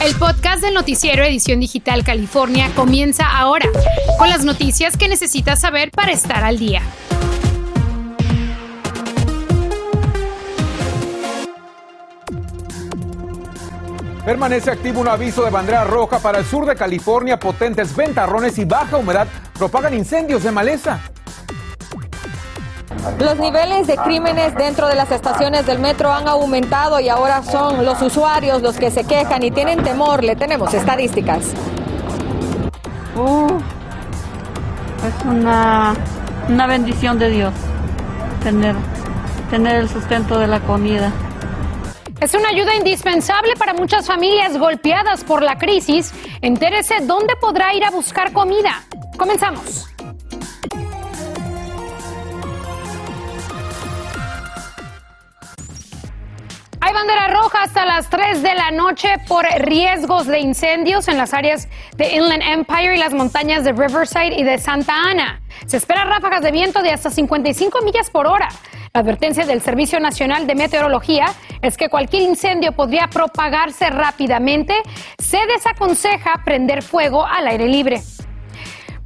El podcast del noticiero Edición Digital California comienza ahora, con las noticias que necesitas saber para estar al día. Permanece activo un aviso de bandera roja para el sur de California. Potentes ventarrones y baja humedad propagan incendios de maleza. Los niveles de crímenes dentro de las estaciones del metro han aumentado y ahora son los usuarios los que se quejan y tienen temor. Le tenemos estadísticas. Uh, es una, una bendición de Dios tener, tener el sustento de la comida. Es una ayuda indispensable para muchas familias golpeadas por la crisis. Entérese dónde podrá ir a buscar comida. Comenzamos. Hay bandera roja hasta las 3 de la noche por riesgos de incendios en las áreas de Inland Empire y las montañas de Riverside y de Santa Ana. Se esperan ráfagas de viento de hasta 55 millas por hora. La advertencia del Servicio Nacional de Meteorología es que cualquier incendio podría propagarse rápidamente. Se desaconseja prender fuego al aire libre.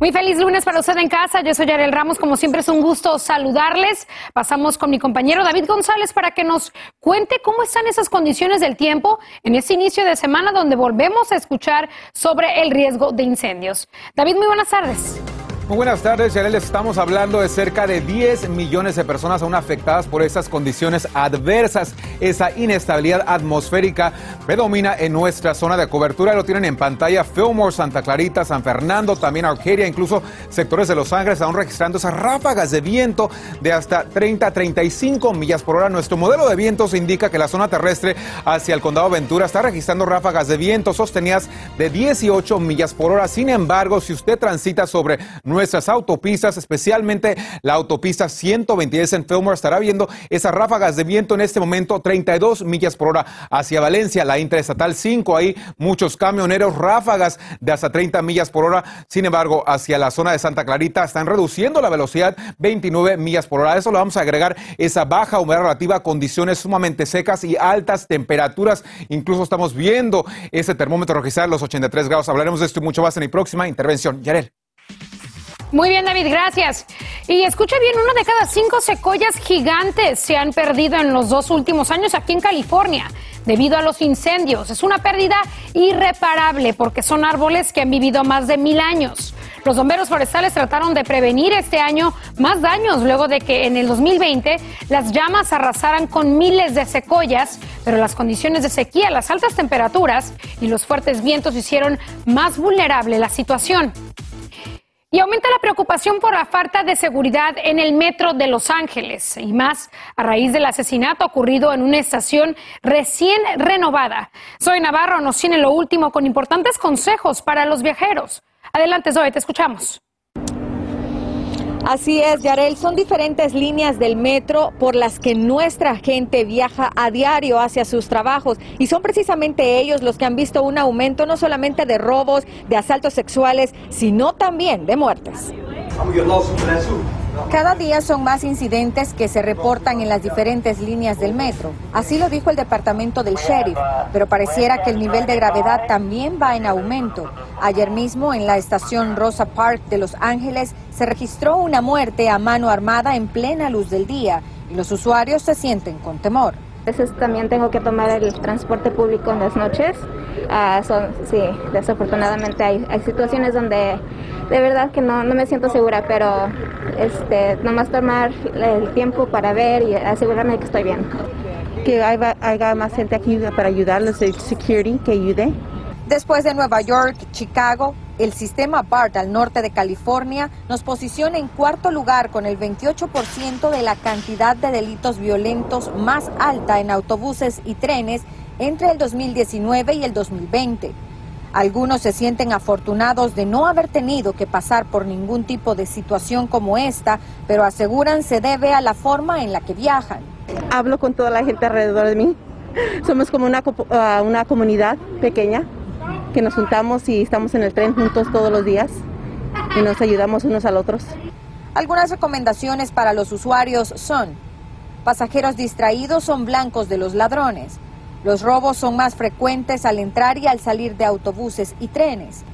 Muy feliz lunes para usted en casa. Yo soy Yarel Ramos. Como siempre es un gusto saludarles. Pasamos con mi compañero David González para que nos cuente cómo están esas condiciones del tiempo en este inicio de semana donde volvemos a escuchar sobre el riesgo de incendios. David, muy buenas tardes. Muy buenas tardes, Yarel. Estamos hablando de cerca de 10 millones de personas aún afectadas por estas condiciones adversas. Esa inestabilidad atmosférica predomina en nuestra zona de cobertura. Lo tienen en pantalla Fillmore, Santa Clarita, San Fernando, también Arcadia, incluso sectores de Los Ángeles aún registrando esas ráfagas de viento de hasta 30 a 35 millas por hora. Nuestro modelo de vientos indica que la zona terrestre hacia el condado Ventura está registrando ráfagas de viento sostenidas de 18 millas por hora. Sin embargo, si usted transita sobre nuestras autopistas, especialmente la autopista 126 en Fillmore, estará viendo esas ráfagas de viento en este momento, 32 millas por hora hacia Valencia, la interestatal 5, ahí muchos camioneros, ráfagas de hasta 30 millas por hora. Sin embargo, hacia la zona de Santa Clarita están reduciendo la velocidad 29 millas por hora. A eso le vamos a agregar esa baja humedad relativa, condiciones sumamente secas y altas temperaturas. Incluso estamos viendo ese termómetro registrar los 83 grados. Hablaremos de esto y mucho más en mi próxima intervención. Yarel. Muy bien, David, gracias. Y escucha bien, una de cada cinco secoyas gigantes se han perdido en los dos últimos años aquí en California debido a los incendios. Es una pérdida irreparable porque son árboles que han vivido más de mil años. Los bomberos forestales trataron de prevenir este año más daños luego de que en el 2020 las llamas arrasaran con miles de secoyas, pero las condiciones de sequía, las altas temperaturas y los fuertes vientos hicieron más vulnerable la situación. Y aumenta la preocupación por la falta de seguridad en el metro de Los Ángeles y más a raíz del asesinato ocurrido en una estación recién renovada. Soy Navarro nos tiene lo último con importantes consejos para los viajeros. Adelante, Zoe, te escuchamos. Así es, Yarel, son diferentes líneas del metro por las que nuestra gente viaja a diario hacia sus trabajos y son precisamente ellos los que han visto un aumento no solamente de robos, de asaltos sexuales, sino también de muertes. Cada día son más incidentes que se reportan en las diferentes líneas del metro. Así lo dijo el departamento del sheriff, pero pareciera que el nivel de gravedad también va en aumento. Ayer mismo en la estación Rosa Park de Los Ángeles se registró una muerte a mano armada en plena luz del día y los usuarios se sienten con temor. A veces también tengo que tomar el transporte público en las noches. Ah, sí, desafortunadamente hay, situaciones donde de verdad que no me siento segura, pero este, nomás tomar el tiempo para ver y asegurarme de que estoy bien. Que haya, haya más gente aquí para ayudarles, el security que ayude. Después de Nueva York, Chicago, el sistema BART al norte de California nos posiciona en cuarto lugar con el 28% de la cantidad de delitos violentos más alta en autobuses y trenes entre el 2019 y el 2020. Algunos se sienten afortunados de no haber tenido que pasar por ningún tipo de situación como esta, pero aseguran se debe a la forma en la que viajan. Hablo con toda la gente alrededor de mí. Somos como una, uh, una comunidad pequeña que nos juntamos y estamos en el tren juntos todos los días y nos ayudamos unos al otros. Algunas recomendaciones para los usuarios son, pasajeros distraídos son blancos de los ladrones, Los robos son más frecuentes al entrar y al salir de autobuses y trenes.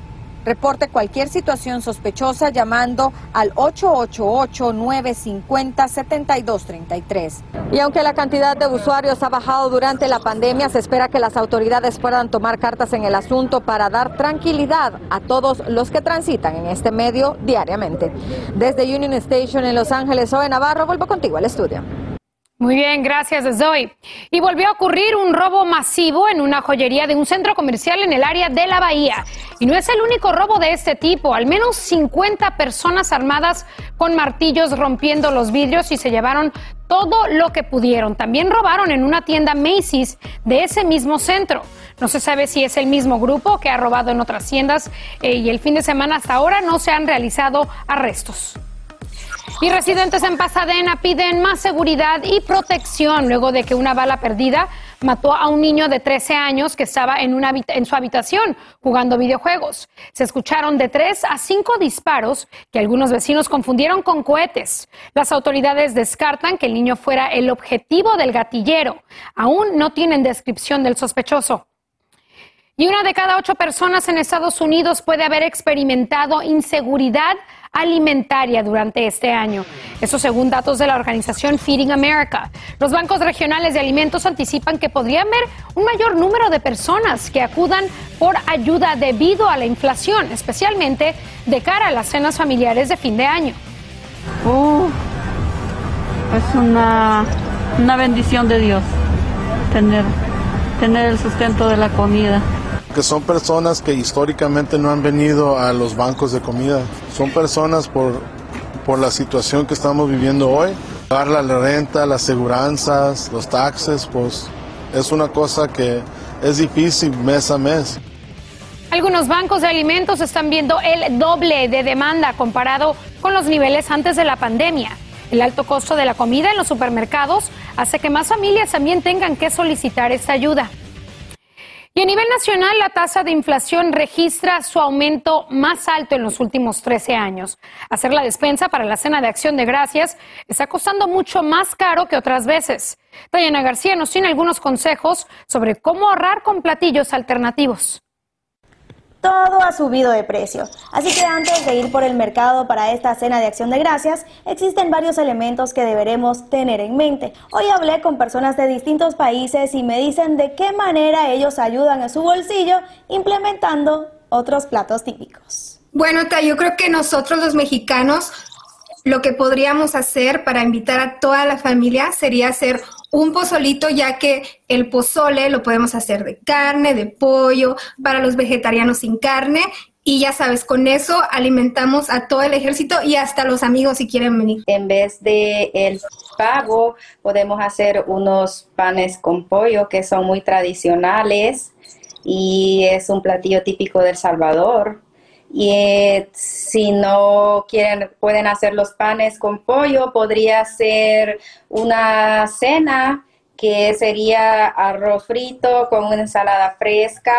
Reporte cualquier situación sospechosa llamando al 888-950-7233. Y aunque la cantidad de usuarios ha bajado durante la pandemia, se espera que las autoridades puedan tomar cartas en el asunto para dar tranquilidad a todos los que transitan en este medio diariamente. Desde Union Station en Los Ángeles, Zoe Navarro, vuelvo contigo al estudio. Muy bien, gracias Zoe. Y volvió a ocurrir un robo masivo en una joyería de un centro comercial en el área de la Bahía. Y no es el único robo de este tipo. Al menos 50 personas armadas con martillos rompiendo los vidrios y se llevaron todo lo que pudieron. También robaron en una tienda Macy's de ese mismo centro. No se sabe si es el mismo grupo que ha robado en otras tiendas eh, y el fin de semana hasta ahora no se han realizado arrestos. Y residentes en Pasadena piden más seguridad y protección luego de que una bala perdida mató a un niño de 13 años que estaba en, su habitación jugando videojuegos. Se escucharon de tres a cinco disparos que algunos vecinos confundieron con cohetes. Las autoridades descartan que el niño fuera el objetivo del gatillero. Aún no tienen descripción del sospechoso. Y una de cada ocho personas en Estados Unidos puede haber experimentado inseguridad alimentaria durante este año. Eso según datos de la organización Feeding America. Los bancos regionales de alimentos anticipan que podría haber un mayor número de personas que acudan por ayuda debido a la inflación, especialmente de cara a las cenas familiares de fin de año. Uh, es una, una bendición de Dios tener, tener el sustento de la comida son personas que históricamente no han venido a los bancos de comida. Son personas por, por la situación que estamos viviendo hoy. Pagar la renta, las seguranzas, los taxes, pues es una cosa que es difícil mes a mes. Algunos bancos de alimentos están viendo el doble de demanda comparado con los niveles antes de la pandemia. El alto costo de la comida en los supermercados hace que más familias también tengan que solicitar esta ayuda. Y a nivel nacional, la tasa de inflación registra su aumento más alto en los últimos 13 años. Hacer la despensa para la cena de acción de gracias está costando mucho más caro que otras veces. Diana García nos tiene algunos consejos sobre cómo ahorrar con platillos alternativos todo ha subido de precio. Así que antes de ir por el mercado para esta cena de acción de gracias, existen varios elementos que deberemos tener en mente. Hoy hablé con personas de distintos países y me dicen de qué manera ellos ayudan a su bolsillo implementando otros platos típicos. Bueno, yo creo que nosotros los mexicanos lo que podríamos hacer para invitar a toda la familia sería hacer un pozolito, ya que el pozole lo podemos hacer de carne, de pollo, para los vegetarianos sin carne. Y ya sabes, con eso alimentamos a todo el ejército y hasta los amigos si quieren venir. En vez de el pavo, podemos hacer unos panes con pollo que son muy tradicionales y es un platillo típico del Salvador. Y eh, si no quieren, pueden hacer los panes con pollo, podría ser una cena que sería arroz frito con una ensalada fresca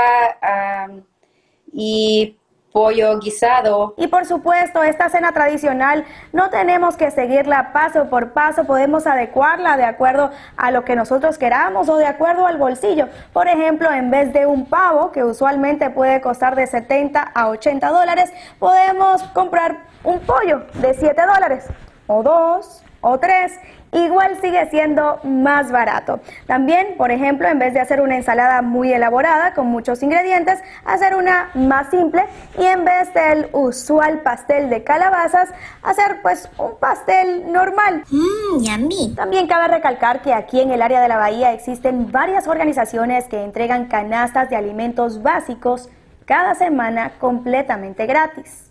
y pollo guisado. Y por supuesto, esta cena tradicional no tenemos que seguirla paso por paso, podemos adecuarla de acuerdo a lo que nosotros queramos o de acuerdo al bolsillo. Por ejemplo, en vez de un pavo, que usualmente puede costar de 70 a 80 dólares, podemos comprar un pollo de 7 dólares o dos o tres igual sigue siendo más barato. También, por ejemplo, en vez de hacer una ensalada muy elaborada con muchos ingredientes, hacer una más simple y en vez del usual pastel de calabazas, hacer pues un pastel normal. Mmm, También cabe recalcar que aquí en el área de la bahía existen varias organizaciones que entregan canastas de alimentos básicos cada semana completamente gratis.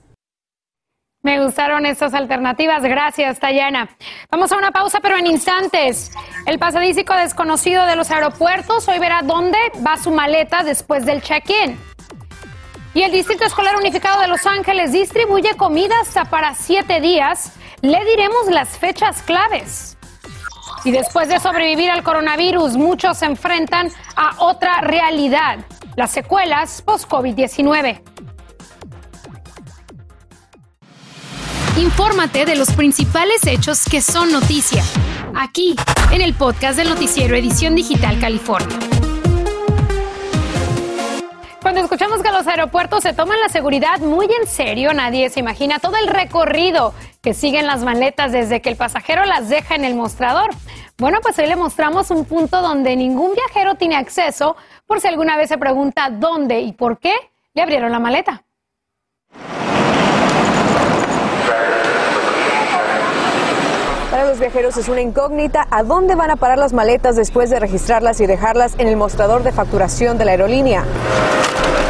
Me gustaron estas alternativas. Gracias, Tayana. Vamos a una pausa, pero en instantes. El pasadísico desconocido de los aeropuertos hoy verá dónde va su maleta después del check-in. Y el Distrito Escolar Unificado de Los Ángeles distribuye comidas para siete días. Le diremos las fechas claves. Y después de sobrevivir al coronavirus, muchos se enfrentan a otra realidad, las secuelas post-COVID-19. Infórmate de los principales hechos que son noticia, aquí, en el podcast del noticiero Edición Digital California. Cuando escuchamos que los aeropuertos se toman la seguridad muy en serio, nadie se imagina todo el recorrido que siguen las maletas desde que el pasajero las deja en el mostrador. Bueno, pues hoy le mostramos un punto donde ningún viajero tiene acceso por si alguna vez se pregunta dónde y por qué le abrieron la maleta. Los viajeros es una incógnita a dónde van a parar las maletas después de registrarlas y dejarlas en el mostrador de facturación de la aerolínea.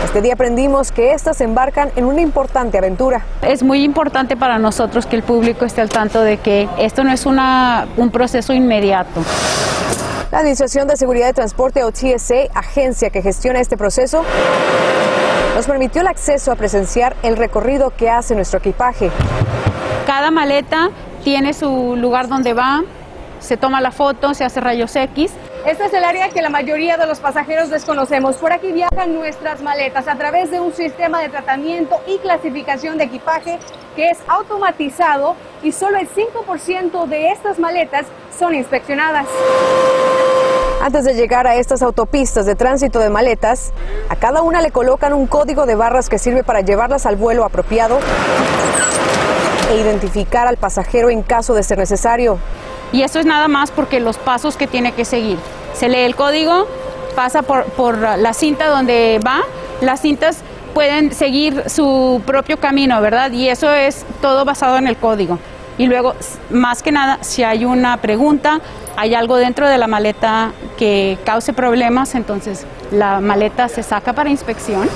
Este día aprendimos que estas embarcan en una importante aventura. Es muy importante para nosotros que el público esté al tanto de que esto no es una, un proceso inmediato. La Administración de Seguridad de Transporte o TSA, agencia que gestiona este proceso, nos permitió el acceso a presenciar el recorrido que hace nuestro equipaje. Cada maleta tiene su lugar donde va, se toma la foto, se hace rayos X. Este es el área que la mayoría de los pasajeros desconocemos. Por aquí viajan nuestras maletas a través de un sistema de tratamiento y clasificación de equipaje que es automatizado y solo el 5% de estas maletas son inspeccionadas. Antes de llegar a estas autopistas de tránsito de maletas, a cada una le colocan un código de barras que sirve para llevarlas al vuelo apropiado e identificar al pasajero en caso de ser necesario. Y eso es nada más porque los pasos que tiene que seguir. Se lee el código, pasa por, por la cinta donde va, las cintas pueden seguir su propio camino, ¿verdad? Y eso es todo basado en el código. Y luego, más que nada, si hay una pregunta, hay algo dentro de la maleta que cause problemas, entonces la maleta se saca para inspección.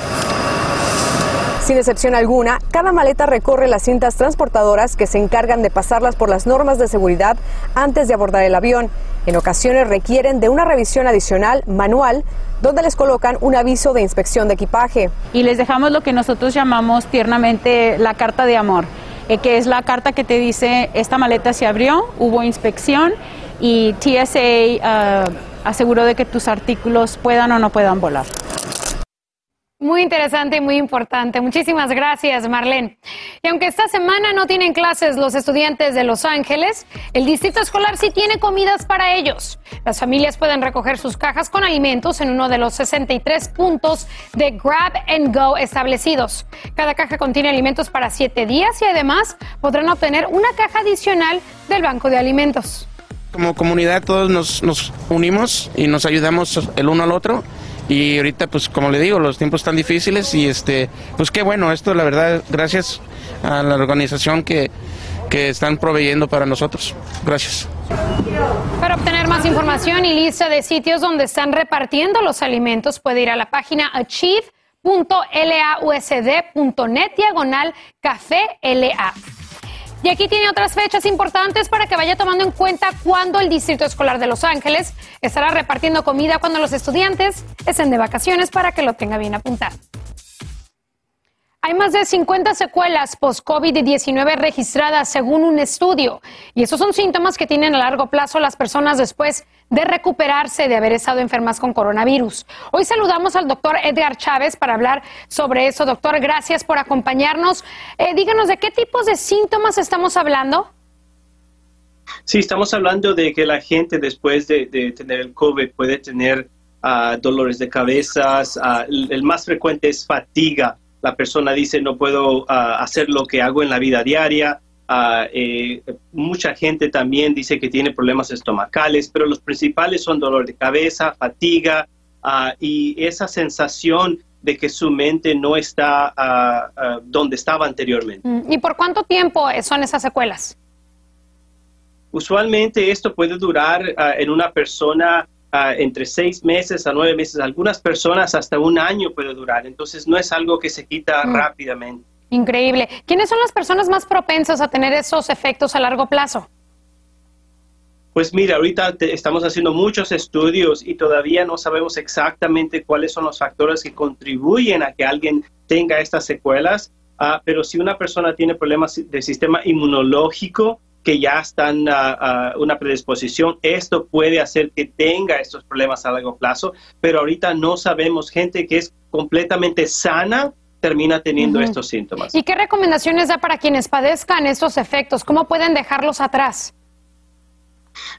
Sin excepción alguna, cada maleta recorre las cintas transportadoras que se encargan de pasarlas por las normas de seguridad antes de abordar el avión. En ocasiones requieren de una revisión adicional manual donde les colocan un aviso de inspección de equipaje. Y les dejamos lo que nosotros llamamos tiernamente la carta de amor, eh, que es la carta que te dice esta maleta se abrió, hubo inspección y TSA uh, aseguró de que tus artículos puedan o no puedan volar. Muy interesante y muy importante. Muchísimas gracias, Marlene. Y aunque esta semana no tienen clases los estudiantes de Los Ángeles, el distrito escolar sí tiene comidas para ellos. Las familias pueden recoger sus cajas con alimentos en uno de los 63 puntos de Grab and Go establecidos. Cada caja contiene alimentos para siete días y además podrán obtener una caja adicional del Banco de Alimentos. Como comunidad todos nos, nos unimos y nos ayudamos el uno al otro y ahorita pues como le digo los tiempos están difíciles y este pues qué bueno esto la verdad gracias a la organización que, que están proveyendo para nosotros gracias para obtener más información y lista de sitios donde están repartiendo los alimentos puede ir a la página achieve.lausd.net diagonal café LA. Y aquí tiene otras fechas importantes para que vaya tomando en cuenta cuándo el Distrito Escolar de Los Ángeles estará repartiendo comida cuando los estudiantes estén de vacaciones para que lo tenga bien apuntado. Hay más de 50 secuelas post-COVID-19 registradas según un estudio. Y esos son síntomas que tienen a largo plazo las personas después de recuperarse de haber estado enfermas con coronavirus. Hoy saludamos al doctor Edgar Chávez para hablar sobre eso. Doctor, gracias por acompañarnos. Eh, díganos de qué tipos de síntomas estamos hablando. Sí, estamos hablando de que la gente después de, tener el COVID puede tener ah, dolores de cabeza. Ah, el más frecuente es fatiga la persona dice no puedo ah, hacer lo que hago en la vida diaria. Ah, eh, mucha gente también dice que tiene problemas estomacales, pero los principales son dolor de cabeza, fatiga ah, y esa sensación de que su mente no está donde estaba anteriormente. Mm, ¿Y por cuánto tiempo son esas secuelas? Usualmente esto puede durar en una persona entre seis meses a nueve meses, algunas personas hasta un año puede durar, entonces no es algo que se quita mm. rápidamente. Increíble. ¿Quiénes son las personas más propensas a tener esos efectos a largo plazo? Pues mira, ahorita estamos haciendo muchos estudios y todavía no sabemos exactamente cuáles son los factores que contribuyen a que alguien tenga estas secuelas, ah, pero si una persona tiene problemas de sistema inmunológico, que ya están a, una predisposición, esto puede hacer que tenga estos problemas a largo plazo, pero ahorita no sabemos gente que es completamente sana termina teniendo estos síntomas. ¿Y qué recomendaciones da para quienes padezcan estos efectos? ¿Cómo pueden dejarlos atrás?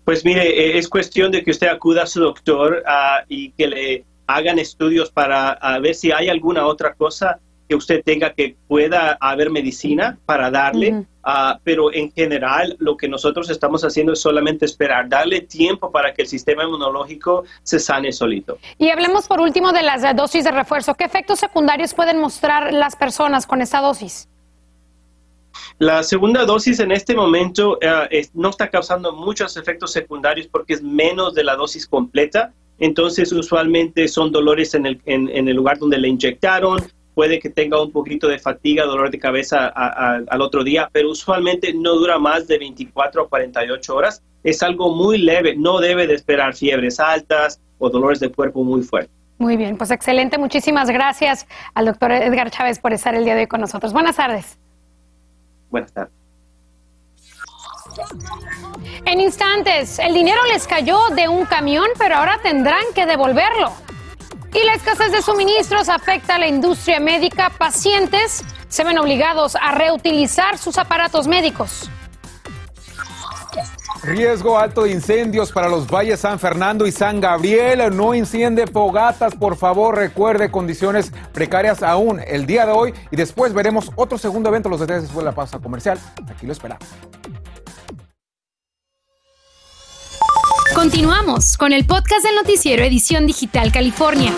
Pues mire, e, es cuestión de que usted acuda a su doctor ah, y que le hagan estudios para ver si hay alguna otra cosa que usted tenga que pueda haber medicina para darle, ah, pero en general lo que nosotros estamos haciendo es solamente esperar, darle tiempo para que el sistema inmunológico se sane solito. Y hablemos por último de las dosis de refuerzo. ¿Qué efectos secundarios pueden mostrar las personas con esta dosis? La segunda dosis en este momento eh, no está causando muchos efectos secundarios porque es menos de la dosis completa. Entonces, usualmente son dolores en el, en el lugar donde le inyectaron, puede que tenga un poquito de fatiga, dolor de cabeza al otro día, pero usualmente no dura más de 24 o 48 horas. Es algo muy leve, no debe de esperar fiebres altas o dolores de cuerpo muy fuertes. Muy bien, pues excelente. Muchísimas gracias al doctor Edgar Chávez por estar el día de hoy con nosotros. Buenas tardes. Buenas tardes. En instantes, el dinero les cayó de un camión, pero ahora tendrán que devolverlo. Y la escasez de suministros afecta a la industria médica. Pacientes se ven obligados a reutilizar sus aparatos médicos. Riesgo alto de incendios para los valles San Fernando y San Gabriel. No enciende fogatas, por favor. Recuerde condiciones precarias aún el día de hoy. Y después veremos otro segundo evento. Los detalles después de la pausa comercial. Aquí lo esperamos. Continuamos con el podcast del noticiero Edición Digital California.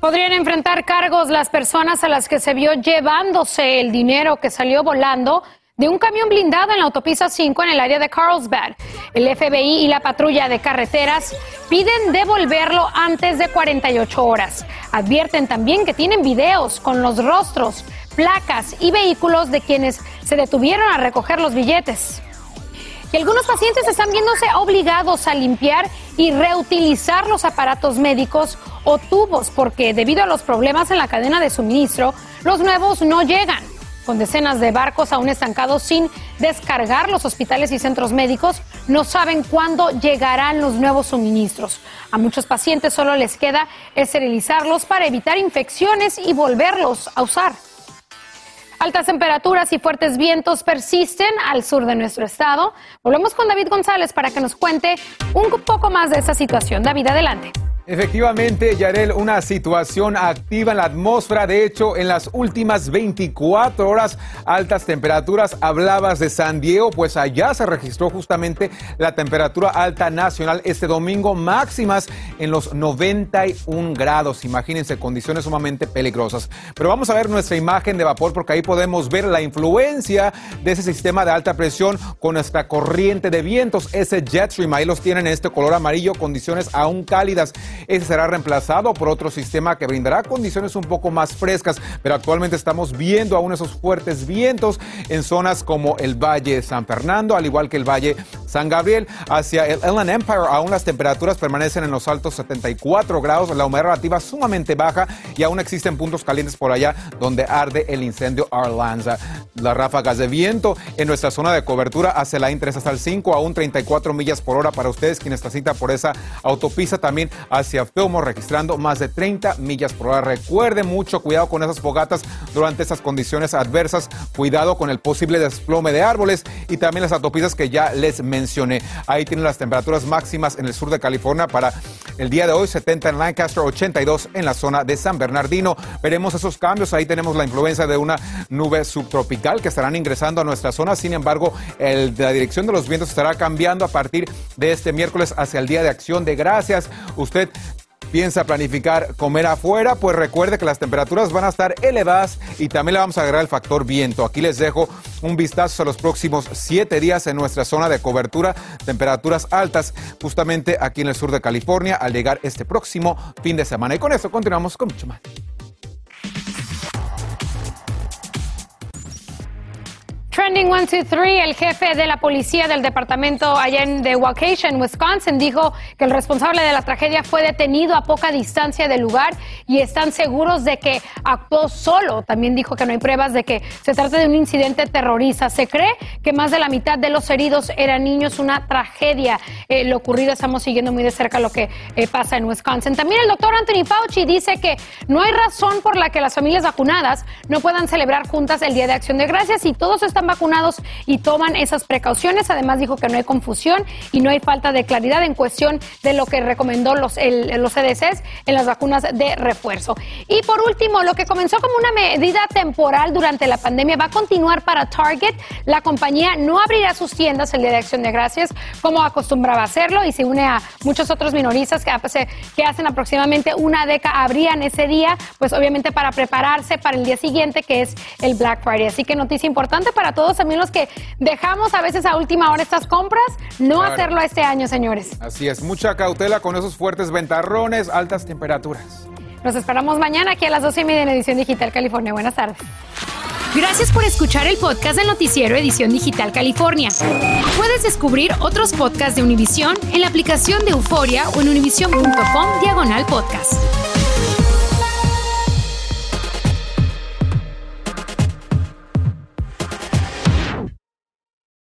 Podrían enfrentar cargos las personas a las que se vio llevándose el dinero que salió volando de un camión blindado en la autopista 5 en el área de Carlsbad. El FBI y la patrulla de carreteras piden devolverlo antes de 48 horas. Advierten también que tienen videos con los rostros placas y vehículos de quienes se detuvieron a recoger los billetes. Y algunos pacientes están viéndose obligados a limpiar y reutilizar los aparatos médicos o tubos porque debido a los problemas en la cadena de suministro, los nuevos no llegan. Con decenas de barcos aún estancados sin descargar, los hospitales y centros médicos no saben cuándo llegarán los nuevos suministros. A muchos pacientes solo les queda esterilizarlos para evitar infecciones y volverlos a usar. Altas temperaturas y fuertes vientos persisten al sur de nuestro estado. Volvemos con David González para que nos cuente un poco más de esa situación. David, adelante. Efectivamente, Yarel, una situación activa en la atmósfera. De hecho, en las últimas 24 horas, altas temperaturas. Hablabas de San Diego, pues allá se registró justamente la temperatura alta nacional este domingo, máximas en los 91 grados. Imagínense, condiciones sumamente peligrosas. Pero vamos a ver nuestra imagen de vapor, porque ahí podemos ver la influencia de ese sistema de alta presión con nuestra corriente de vientos, ese jet stream. Ahí los tienen en este color amarillo, condiciones aún cálidas. Ese será reemplazado por otro sistema que brindará condiciones un poco más frescas, pero actualmente estamos viendo aún esos fuertes vientos en zonas como el Valle San Fernando, al igual que el Valle San Gabriel. Hacia el Inland Empire aún las temperaturas permanecen en los altos 74 grados, la humedad relativa sumamente baja y aún existen puntos calientes por allá donde arde el incendio Arlanza. Las ráfagas de viento en nuestra zona de cobertura hacia la I-3 hasta el 5, aún 34 millas por hora para ustedes quienes transitan por esa autopista también Fillmore registrando más de 30 millas por hora. Recuerde mucho cuidado con esas fogatas durante esas condiciones adversas, cuidado con el posible desplome de árboles y también las autopistas que ya les mencioné. Ahí tienen las temperaturas máximas en el sur de California para el día de hoy, 70 en Lancaster, 82 en la zona de San Bernardino. Veremos esos cambios. Ahí tenemos la influencia de una nube subtropical que estarán ingresando a nuestra zona. Sin embargo, el, la dirección de los vientos estará cambiando a partir de este miércoles hacia el Día de Acción de Gracias. Usted piensa planificar comer afuera, pues recuerde que las temperaturas van a estar elevadas y también le vamos a agregar el factor viento. Aquí les dejo un vistazo a los próximos siete días en nuestra zona de cobertura, temperaturas altas justamente aquí en el sur de California al llegar este próximo fin de semana. Y con eso continuamos con mucho más. Trending 123, el jefe de la policía del departamento allá en de Waukesha, Wisconsin, dijo que el responsable de la tragedia fue detenido a poca distancia del lugar y están seguros de que actuó solo. También dijo que no hay pruebas de que se trate de un incidente terrorista. Se cree que más de la mitad de los heridos eran niños, una tragedia. Eh, lo ocurrido, estamos siguiendo muy de cerca lo que eh, pasa en Wisconsin. También el doctor Anthony Fauci dice que no hay razón por la que las familias vacunadas no puedan celebrar juntas el Día de Acción de Gracias y todos están vacunados y toman esas precauciones. Además dijo que no hay confusión y no hay falta de claridad en cuestión de lo que recomendó los, los CDCs en las vacunas de refuerzo. Y por último, lo que comenzó como una medida temporal durante la pandemia va a continuar para Target. La compañía no abrirá sus tiendas el Día de Acción de Gracias como acostumbraba hacerlo y se une a muchos otros minoristas que, que hacen aproximadamente una década, abrían ese día, pues obviamente para prepararse para el día siguiente que es el Black Friday. Así que noticia importante para todos también los que dejamos a veces a última hora estas compras, no hacerlo este año, señores. Así es, mucha cautela con esos fuertes ventarrones, altas temperaturas. Nos esperamos mañana aquí a las 12 y media en Edición Digital California. Buenas tardes. Gracias por escuchar el podcast del noticiero Edición Digital California. Puedes descubrir otros podcasts de Univision en la aplicación de Euforia o en univision.com diagonal podcast.